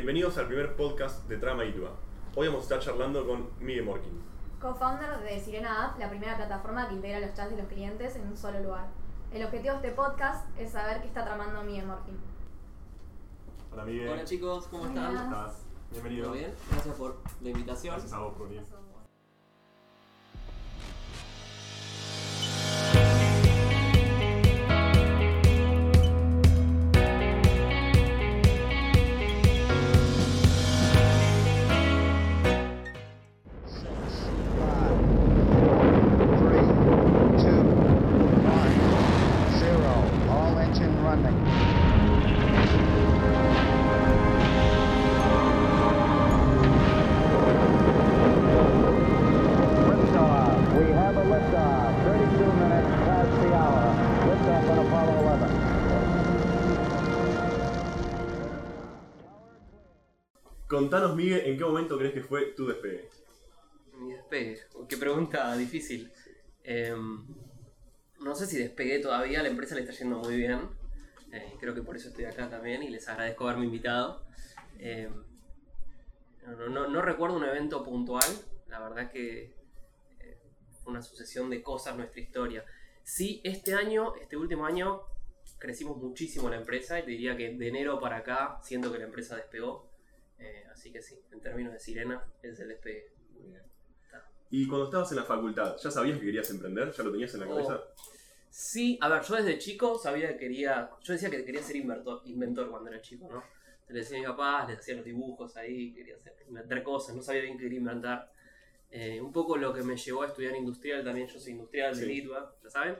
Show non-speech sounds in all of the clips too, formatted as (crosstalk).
Bienvenidos al primer podcast de Trama Itua. Hoy vamos a estar charlando con Miguel Morkin. Co-founder de Sirena App, la primera plataforma que integra los chats de los clientes en un solo lugar. El objetivo de este podcast es saber qué está tramando Miguel Morkin. Hola Miguel. Hola chicos, ¿cómo están? ¿Cómo estás? Bienvenido. ¿Todo bien? Gracias por la invitación. Gracias a vos por venir. Contanos Miguel, ¿en qué momento crees que fue tu despegue? Mi despegue. Qué pregunta (laughs) difícil. Em, no sé si despegué todavía, la empresa le está yendo muy bien. Eh, creo que por eso estoy acá también y les agradezco haberme invitado. Em, no, no- no recuerdo un evento puntual, la verdad que eh, fue una sucesión de cosas nuestra historia. Sí, este año, este último año, crecimos muchísimo la empresa y te diría que de enero para acá siento que la empresa despegó. Eh, así que sí, en términos de sirena, es el despegue. Y cuando estabas en la facultad, ¿ya sabías que querías emprender? ¿Ya lo tenías en la Oh. cabeza? Sí, a ver, yo desde chico sabía que quería. Yo decía que quería ser inventor, inventor cuando era chico, ¿no? Le decía a mis papás, les hacía los dibujos ahí, quería hacer, inventar cosas, no sabía bien qué quería inventar. Eh, un poco lo que me llevó a estudiar industrial, también yo soy industrial de Sí. Litua, ya saben.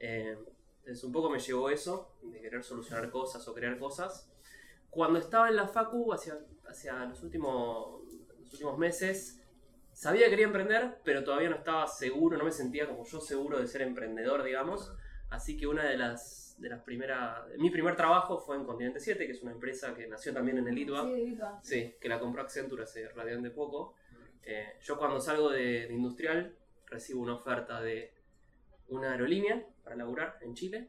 Eh, entonces, un poco me llevó eso, de querer solucionar cosas o crear cosas. Cuando estaba en la Facu, hacia, hacia los, últimos, los últimos meses, sabía que quería emprender, pero todavía no estaba seguro, no me sentía como yo seguro de ser emprendedor, digamos. Así que una de las, de las primeras. Mi primer trabajo fue en Continente 7, que es una empresa que nació también en el ITBA. Sí. Sí, que la compró Accenture hace relativamente poco. Eh, yo cuando salgo de, de industrial recibo una oferta de una aerolínea para laburar en Chile,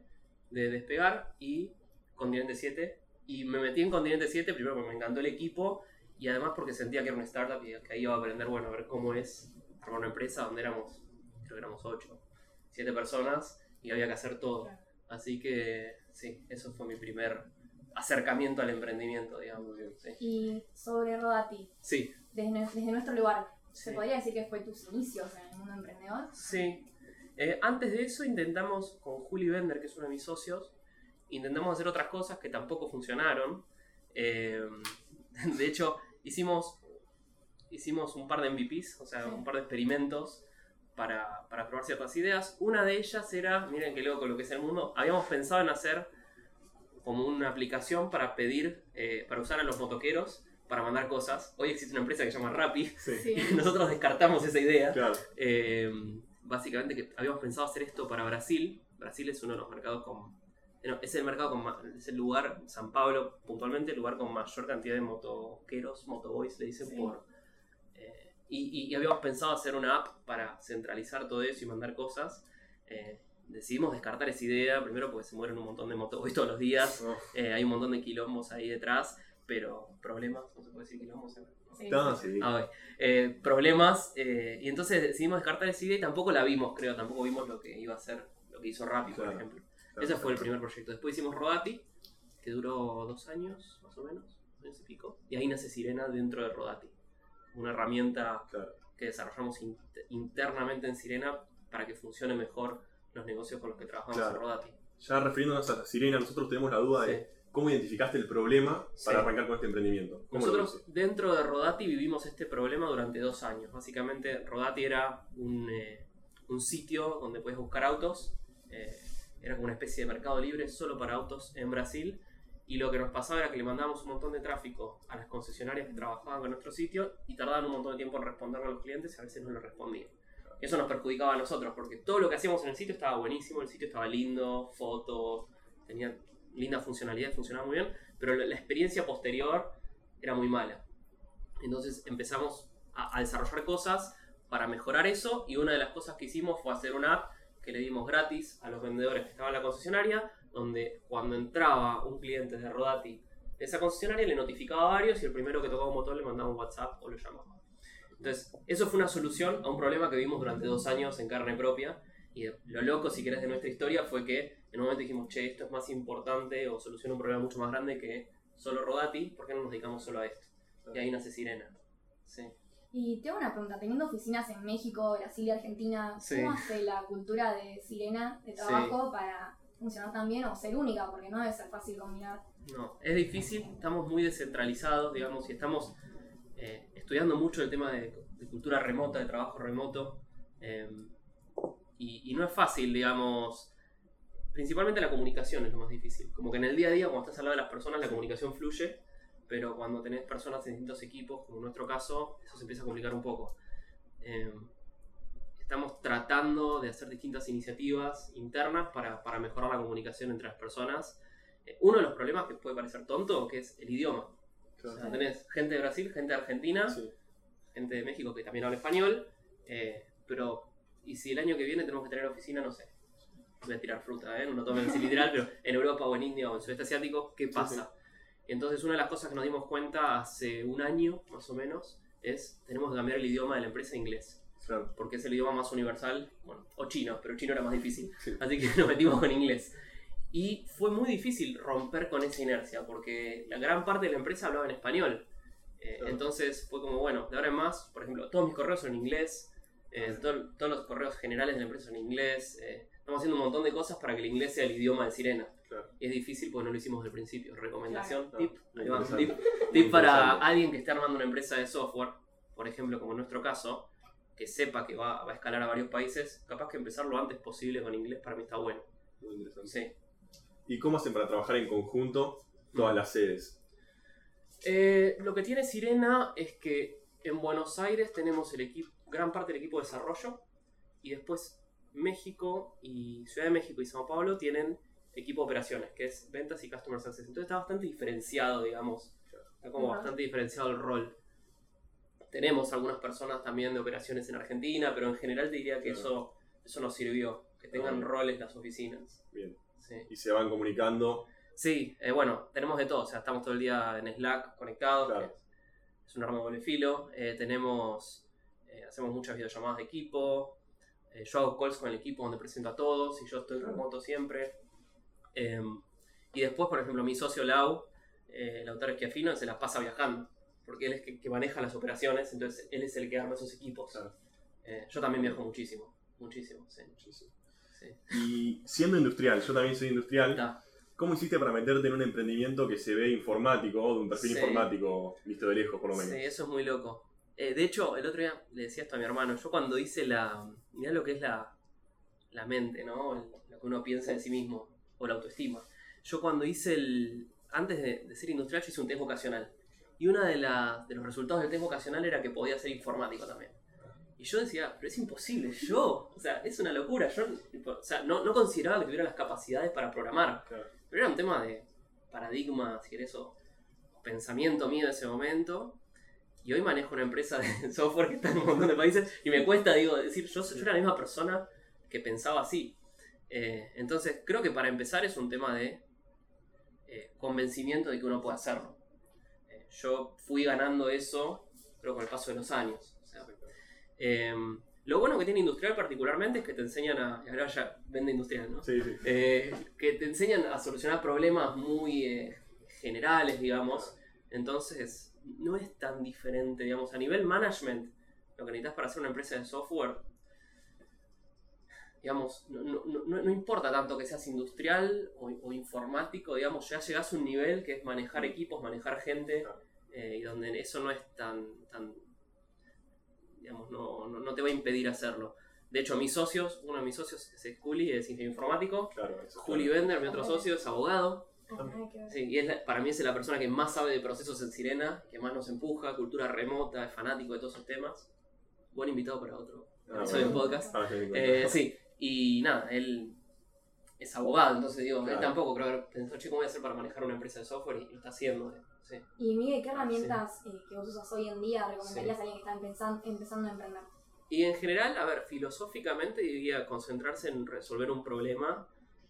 de despegar y Continente 7. Y me metí en Continente 7 primero porque me encantó el equipo y además porque sentía que era una startup y que ahí iba a aprender, bueno, a ver cómo es armar una empresa donde éramos, creo que éramos 8, 7 personas y había que hacer todo. Así que sí, eso fue mi primer acercamiento al emprendimiento, digamos. Sí. Y sobre Rodati, Sí, desde, desde nuestro lugar, ¿se Sí. podría decir que fue tus inicios en el mundo emprendedor? Sí. Eh, antes de eso intentamos con Juli Bender, que es uno de mis socios, intentamos hacer otras cosas que tampoco funcionaron. Eh, de hecho, hicimos, hicimos un par de MVPs, o sea, Sí. un par de experimentos para, para probar ciertas ideas. Una de ellas era, miren qué loco lo que es el mundo, habíamos pensado en hacer como una aplicación para pedir, eh, para usar a los motoqueros para mandar cosas. Hoy existe una empresa que se llama Rappi. Sí. Sí. (laughs) Nosotros descartamos esa idea. Claro. Eh, básicamente que habíamos pensado hacer esto para Brasil. Brasil es uno de los mercados con... no, es el mercado con ma- es el lugar, San Pablo puntualmente, el lugar con mayor cantidad de motoqueros, motoboys le dicen Sí. por... eh, y, y- y habíamos pensado hacer una app para centralizar todo eso y mandar cosas. Eh, decidimos descartar esa idea, primero porque se mueren un montón de motoboys todos los días, (laughs) Oh. eh, hay un montón de quilombos ahí detrás, pero problemas, no se puede decir quilombos. ¿eh? Sí. Sí. Ah. Eh, problemas. eh, y entonces decidimos descartar esa idea y tampoco la vimos, creo. Tampoco vimos lo que iba a hacer, lo que hizo Rappi, por ejemplo. Ese fue el primer proyecto. Después hicimos Rodati, que duró dos años, más o menos, dos años y pico. Y ahí nace Sirena dentro de Rodati. Una herramienta Claro. que desarrollamos in- internamente en Sirena para que funcione mejor los negocios con los que trabajamos Claro. en Rodati. Ya refiriéndonos a Sirena, nosotros tenemos la duda de cómo identificaste el problema para arrancar con este emprendimiento. ¿Cómo lo Nosotros dentro de Rodati vivimos este problema durante dos años. Básicamente Rodati era un, eh, un sitio donde puedes buscar autos. eh, era como una especie de mercado libre solo para autos en Brasil. Y lo que nos pasaba era que le mandábamos un montón de tráfico a las concesionarias que trabajaban con nuestro sitio y tardaban un montón de tiempo en responderle a los clientes y a veces no lo respondían. Eso nos perjudicaba a nosotros porque todo lo que hacíamos en el sitio estaba buenísimo, el sitio estaba lindo, fotos, tenía linda funcionalidad, funcionaba muy bien, pero la, experiencia posterior era muy mala. Entonces empezamos a, a desarrollar cosas para mejorar eso y una de las cosas que hicimos fue hacer una app que le dimos gratis a los vendedores que estaban en la concesionaria, donde cuando entraba un cliente de Rodati esa concesionaria le notificaba a varios y el primero que tocaba un botón le mandaba un WhatsApp o lo llamaba. Entonces, eso fue una solución a un problema que vimos durante dos años en carne propia. Y lo loco, si querés, de nuestra historia fue que en un momento dijimos, che, esto es más importante o soluciona un problema mucho más grande que solo Rodati, ¿por qué no nos dedicamos solo a esto? Y ahí nace Sirena. Sí. Y tengo una pregunta, teniendo oficinas en México, Brasil y Argentina, Sí. ¿cómo hace la cultura de Sirena de trabajo para funcionar tan bien o ser única? Porque no debe ser fácil combinar. No, es difícil, estamos muy descentralizados, digamos, y estamos eh, estudiando mucho el tema de, de cultura remota, de trabajo remoto, eh, y, y no es fácil, digamos, principalmente la comunicación es lo más difícil. Como que en el día a día, cuando estás al lado de las personas, la comunicación fluye, pero cuando tenés personas en distintos equipos, como en nuestro caso, eso se empieza a complicar un poco. Eh, estamos tratando de hacer distintas iniciativas internas para, para mejorar la comunicación entre las personas. Eh, uno de los problemas que puede parecer tonto, que es el idioma. O sea, tenés gente de Brasil, gente de Argentina, Sí. gente de México que también habla español, eh, pero y si el año que viene tenemos que tener oficina, no sé, voy a tirar fruta, ¿eh? no tomen así literal, pero en Europa o en India o en Sudeste Asiático, ¿qué pasa? Entonces una de las cosas que nos dimos cuenta hace un año, más o menos, es tenemos que cambiar el idioma de la empresa a inglés, Claro. porque es el idioma más universal, bueno, o chino, pero chino era más difícil, Sí. así que (laughs) nos metimos con inglés. Y fue muy difícil romper con esa inercia, porque la gran parte de la empresa hablaba en español. Eh, Claro. Entonces fue como, bueno, de ahora en más, por ejemplo, todos mis correos son en inglés, eh, to- todos los correos generales de la empresa son en inglés. eh, estamos haciendo un montón de cosas para que el inglés sea el idioma de Sirena. Claro. Y es difícil porque no lo hicimos desde el principio. Recomendación, Claro. tip, ahí va, tip, para alguien que esté armando una empresa de software, por ejemplo, como en nuestro caso, que sepa que va, va a escalar a varios países, capaz que empezar lo antes posible con inglés para mí está bueno. Muy interesante. Sí. ¿Y cómo hacen para trabajar en conjunto todas las sedes? Eh, lo que tiene Sirena es que en Buenos Aires tenemos el equipo, gran parte del equipo de desarrollo y después México y Ciudad de México y Sao Paulo tienen equipo de operaciones, que es ventas y customer success. Entonces está bastante diferenciado, digamos. Está como bastante diferenciado el rol. Tenemos algunas personas también de operaciones en Argentina, pero en general te diría que Claro. eso, eso nos sirvió, que tengan roles las oficinas. Bien. Sí. Y se van comunicando. Sí, eh, bueno, tenemos de todo, o sea, estamos todo el día en Slack conectados, Claro. es un arma de doble filo, eh, tenemos, eh, hacemos muchas videollamadas de equipo, eh, yo hago calls con el equipo donde presento a todos y yo estoy Claro. remoto siempre. Eh, y después, por ejemplo, mi socio Lau, eh, Lautaro Esquiafino, se las pasa viajando, porque él es que, que maneja las operaciones, entonces él es el que arma esos equipos. Claro. Eh, yo también viajo muchísimo, muchísimo, sí. Muchísimo. sí. Y siendo industrial, yo también soy industrial. ¿cómo hiciste para meterte en un emprendimiento que se ve informático, o de un perfil Sí. informático, visto de lejos por lo menos? Sí, eso es muy loco. Eh, de hecho, el otro día le decía esto a mi hermano. Yo cuando hice la. Mirá lo que es la, la mente, ¿no? El- lo que uno piensa de sí mismo. O la autoestima. Yo cuando hice el. Antes de, de ser industrial, yo hice un test vocacional. Y uno de, de los resultados del test vocacional era que podía ser informático también. Y yo decía, pero es imposible, yo. O sea, es una locura. Yo o sea, no, no consideraba que tuviera las capacidades para programar. Claro. Pero era un tema de paradigma, si querés, o o pensamiento mío de ese momento. Y hoy manejo una empresa de (laughs) software que está en un montón de países y me cuesta, digo, decir, yo, yo era la misma persona que pensaba así. Eh, entonces, creo que para empezar es un tema de eh, convencimiento de que uno puede hacerlo. Eh, yo fui ganando eso, creo, con el paso de los años. O sea, eh, lo bueno que tiene industrial particularmente es que te enseñan a... y Ahora ya vende industrial, ¿no? Sí, sí. Que te enseñan a solucionar problemas muy generales, digamos. Entonces, no es tan diferente, digamos, a nivel management, lo que necesitas para hacer una empresa de software, digamos, no, no- no- no importa tanto que seas industrial o, o informático, digamos, ya llegas a un nivel que es manejar equipos, manejar gente, eh, y donde eso no es tan, tan digamos, no, no, no te va a impedir hacerlo. De hecho, mis socios, uno de mis socios es Juli, es ingeniero informático, Claro. Juli claro. Bender, mi otro socio, es abogado. Sí, y es la- para mí es la persona que más sabe de procesos en Sirena, que más nos empuja, cultura remota, es fanático de todos esos temas. Buen invitado para otro Ah, episodio bueno. de podcast. Ah, Eh, sí, y nada, él es abogado, entonces digo, Claro. él tampoco creo que pensó, che, ¿cómo voy a hacer para manejar una empresa de software? Y lo está haciendo. eh, Sí. Y Miguel, ¿qué herramientas eh, que vos usas hoy en día recomendarías Sí. a alguien que está empezando, empezando a emprender? Y en general, a ver, filosóficamente diría concentrarse en resolver un problema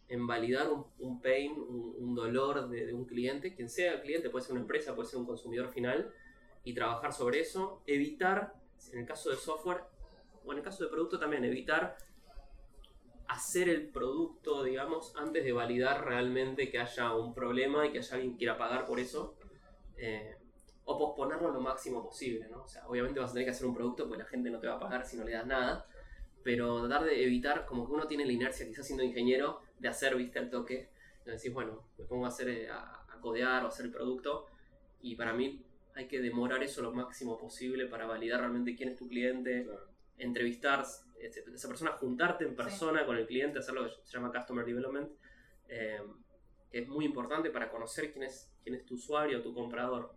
en validar un, un pain, un, un dolor de, de un cliente, quien sea el cliente, puede ser una empresa, puede ser un consumidor final, y trabajar sobre eso, evitar, en el caso de software, o en el caso de producto también, evitar hacer el producto, digamos, antes de validar realmente que haya un problema y que haya alguien que quiera pagar por eso. eh, o posponerlo lo máximo posible, ¿no? O sea, obviamente vas a tener que hacer un producto porque la gente no te va a pagar si no le das nada, pero tratar de evitar, como que uno tiene la inercia, quizás siendo ingeniero, de hacer, viste, el toque. De decir, bueno, me pongo a hacer, eh, a, a codear o a hacer el producto, y para mí hay que demorar eso lo máximo posible para validar realmente quién es tu cliente, Claro. entrevistar esa persona, juntarte en persona con el cliente, hacer lo que se llama Customer Development, eh, que es muy importante para conocer quién es, quién es tu usuario, tu comprador.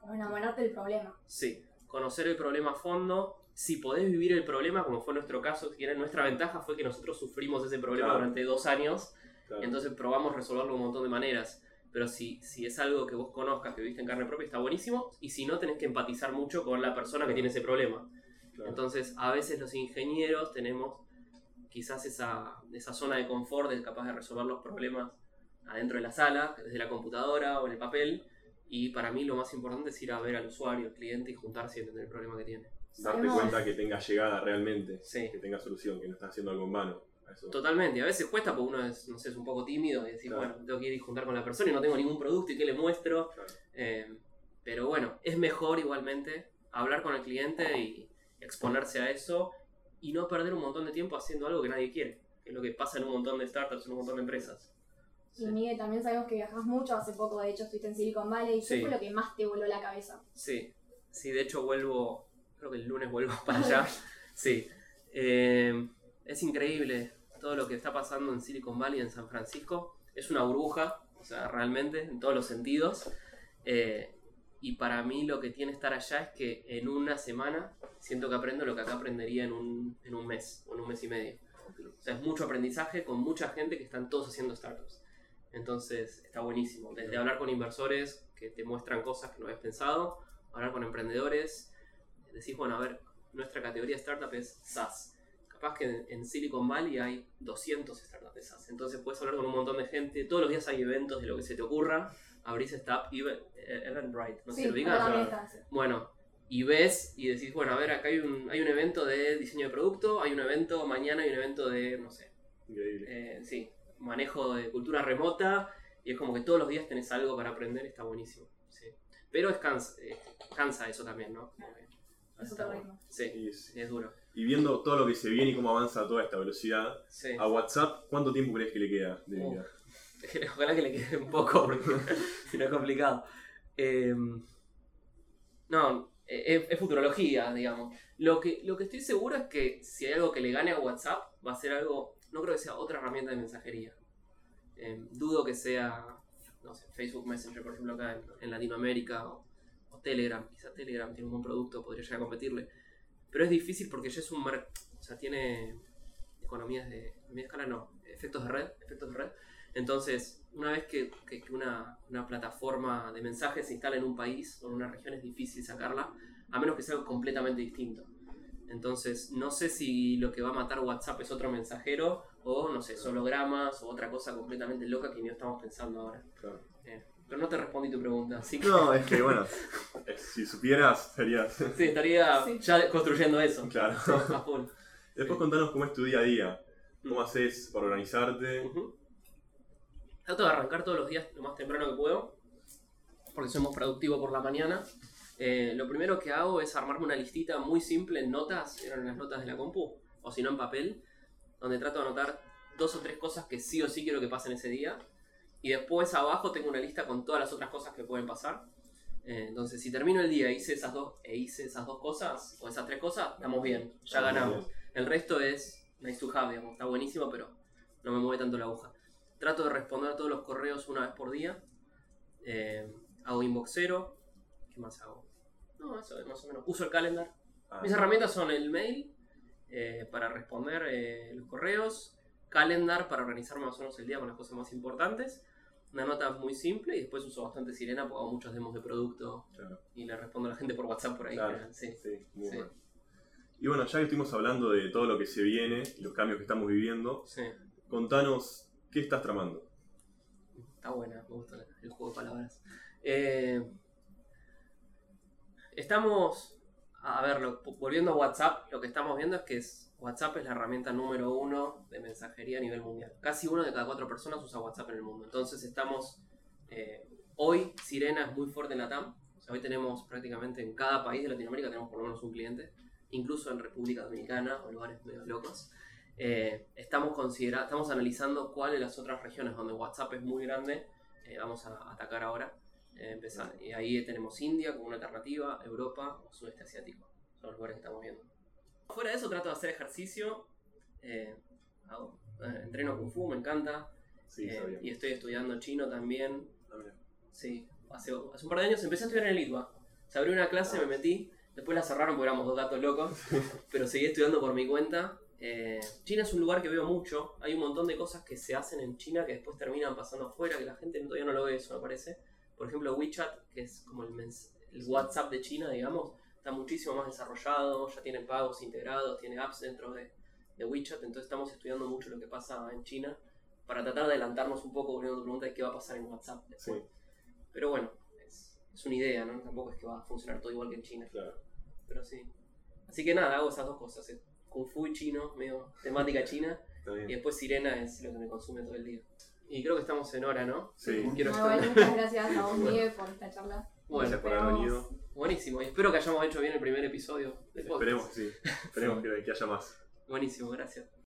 Como enamorarte del problema. Sí, conocer el problema a fondo. Si podés vivir el problema, como fue nuestro caso, nuestra ventaja fue que nosotros sufrimos ese problema Claro. durante dos años, Claro. entonces probamos resolverlo un montón de maneras. Pero si, si es algo que vos conozcas, que viviste en carne propia, está buenísimo. Y si no, tenés que empatizar mucho con la persona que tiene ese problema. Claro. Entonces, a veces los ingenieros tenemos quizás esa, esa zona de confort de capaz de resolver los problemas adentro de la sala, desde la computadora o en el papel. Y para mí lo más importante es ir a ver al usuario, al cliente y juntarse y entender el problema que tiene. Darte cuenta que tenga llegada realmente, Sí. que tenga solución, que no estás haciendo algo en vano. Eso. Totalmente, a veces cuesta porque uno es, no sé, es un poco tímido y decir, Claro. bueno, tengo que ir y juntar con la persona y no tengo ningún producto y qué le muestro. Claro. Eh, pero bueno, es mejor igualmente hablar con el cliente y exponerse a eso y no perder un montón de tiempo haciendo algo que nadie quiere, que es lo que pasa en un montón de startups, en un montón de empresas. Y Miguel, también sabemos que viajas mucho. Hace poco, de hecho, estuviste en Silicon Valley. ¿Qué Sí. fue lo que más te voló la cabeza? Sí, sí, de hecho vuelvo, creo que el lunes vuelvo para (laughs) allá. Sí, Eh, es increíble todo lo que está pasando en Silicon Valley, en San Francisco. Es una burbuja, o sea, realmente, en todos los sentidos. Eh, y para mí lo que tiene estar allá es que en una semana siento que aprendo lo que acá aprendería en un, en un mes o en un mes y medio. O sea, es mucho aprendizaje con mucha gente que están todos haciendo startups. Entonces está buenísimo. Desde hablar con inversores que te muestran cosas que no habías pensado, hablar con emprendedores, decís, bueno, a ver, nuestra categoría startup es SaaS. Capaz que en, Silicon Valley hay 200 startups de SaaS. Entonces puedes hablar con un montón de gente. Todos los días hay eventos de lo que se te ocurra. Abrís Startup Event, eh, Eventbrite, no sé si sí, lo claro. está ese. Bueno, y ves y decís, bueno, a ver, acá hay un, hay un evento de diseño de producto, hay un evento, mañana hay un evento de, no sé, Increíble. eh, sí, manejo de cultura remota, y es como que todos los días tenés algo para aprender, está buenísimo. Sí. Pero es cansa, eh, cansa eso también, ¿no? Como que- Es otro ritmo. Sí, es duro. y viendo todo lo que se viene y cómo avanza toda esta velocidad, Sí. a WhatsApp, ¿cuánto tiempo crees que le queda de vida? (laughs) Ojalá que le quede un poco, porque (laughs) si no es complicado. Eh, no, eh, es, es futurología, digamos. Lo que, lo que estoy seguro es que si hay algo que le gane a WhatsApp, va a ser algo, no creo que sea otra herramienta de mensajería. Eh, dudo que sea, no sé, Facebook Messenger, por ejemplo, acá en, Latinoamérica, o, o Telegram. Quizá Telegram tiene un buen producto, podría llegar a competirle. Pero es difícil porque ya es un mercado, o sea, tiene economías de, economía de escala, no, efectos de red, efectos de red. Entonces, una vez que, que- que una, una plataforma de mensajes se instala en un país o en una región es difícil sacarla, a menos que sea algo completamente distinto. Entonces, no sé si lo que va a matar WhatsApp es otro mensajero o, no sé, hologramas o otra cosa completamente loca que ni estamos pensando ahora. Claro. Eh, pero no te respondí tu pregunta, así que No, es que bueno, (laughs) si supieras, serías. sí, estaría Sí. ya construyendo eso. Claro. (laughs) Después contanos cómo es tu día a día. ¿Cómo haces para organizarte? Trato de arrancar todos los días lo más temprano que puedo, porque soy más productivo por la mañana. Eh, lo primero que hago es armarme una listita muy simple en notas, eran las notas de la compu, o si no en papel, donde trato de anotar dos o tres cosas que sí o sí quiero que pasen ese día. Y después abajo tengo una lista con todas las otras cosas que pueden pasar. Eh, entonces, si termino el día e hice esas dos, e hice esas dos cosas, o esas tres cosas, estamos bien, ya ganamos. El resto es nice to have, digamos, está buenísimo, pero no me mueve tanto la aguja. Trato de responder a todos los correos una vez por día. Eh, hago inboxero. ¿Qué más hago? No, eso es más o menos. Uso el calendar. Ah, Mis herramientas son el mail eh, para responder eh, los correos, calendar para organizarme más o menos el día con las cosas más importantes, una nota muy simple y después uso bastante sirena porque hago muchos demos de producto claro, y le respondo a la gente por WhatsApp por ahí. Claro. sí. sí, muy Sí. bueno. Y bueno, ya que estuvimos hablando de todo lo que se viene y los cambios que estamos viviendo, contanos ¿Qué estás tramando? Está buena, me gusta el juego de palabras. Eh, estamos, a ver, lo- volviendo a WhatsApp, lo que estamos viendo es que WhatsApp es la herramienta número uno de mensajería a nivel mundial. Casi uno de cada cuatro personas usa WhatsApp en el mundo. Entonces estamos, eh, hoy Sirena es muy fuerte en la TAM. Hoy tenemos prácticamente en cada país de Latinoamérica tenemos por lo menos un cliente, incluso en República Dominicana o lugares medio locos. Eh, estamos, considera estamos analizando cuáles las otras regiones donde WhatsApp es muy grande eh, vamos a atacar ahora. Eh, empezar. Y ahí tenemos India como una alternativa, Europa o sudeste asiático. Son los lugares que estamos viendo. Fuera de eso trato de hacer ejercicio. eh, hago- eh, entreno Kung Fu, me encanta. Sí, eh, y estoy estudiando chino también. Ah, mira. Sí, hace, hace un par de años empecé a estudiar en el ITBA. Se abrió una clase, me metí. Después la cerraron porque éramos dos gatos locos. (laughs) pero seguí estudiando por mi cuenta. Eh, China es un lugar que veo mucho. Hay un montón de cosas que se hacen en China que después terminan pasando afuera, que la gente todavía no lo ve, eso me parece. Por ejemplo, WeChat, que es como el, WhatsApp de China, digamos, está muchísimo más desarrollado, ya tienen pagos integrados, tiene apps dentro de, de WeChat, entonces estamos estudiando mucho lo que pasa en China para tratar de adelantarnos un poco volviendo a tu pregunta de qué va a pasar en WhatsApp después. Sí, Pero bueno, es, es una idea, ¿no? Tampoco es que va a funcionar todo igual que en China. claro. Pero sí. Así que nada, hago esas dos cosas. eh. Kung Fu chino, medio temática (laughs) china. Está Y después Sirena es lo que me consume todo el día. Y creo que estamos en hora, ¿no? Sí. Quiero bueno, extender- muchas gracias a (laughs) vos, Miguel, por esta charla. Bueno, Gracias por haber venido. buenísimo. Y espero que hayamos hecho bien el primer episodio de podcast. Esperemos que sí. Esperemos (laughs) que, que haya más. Buenísimo, gracias.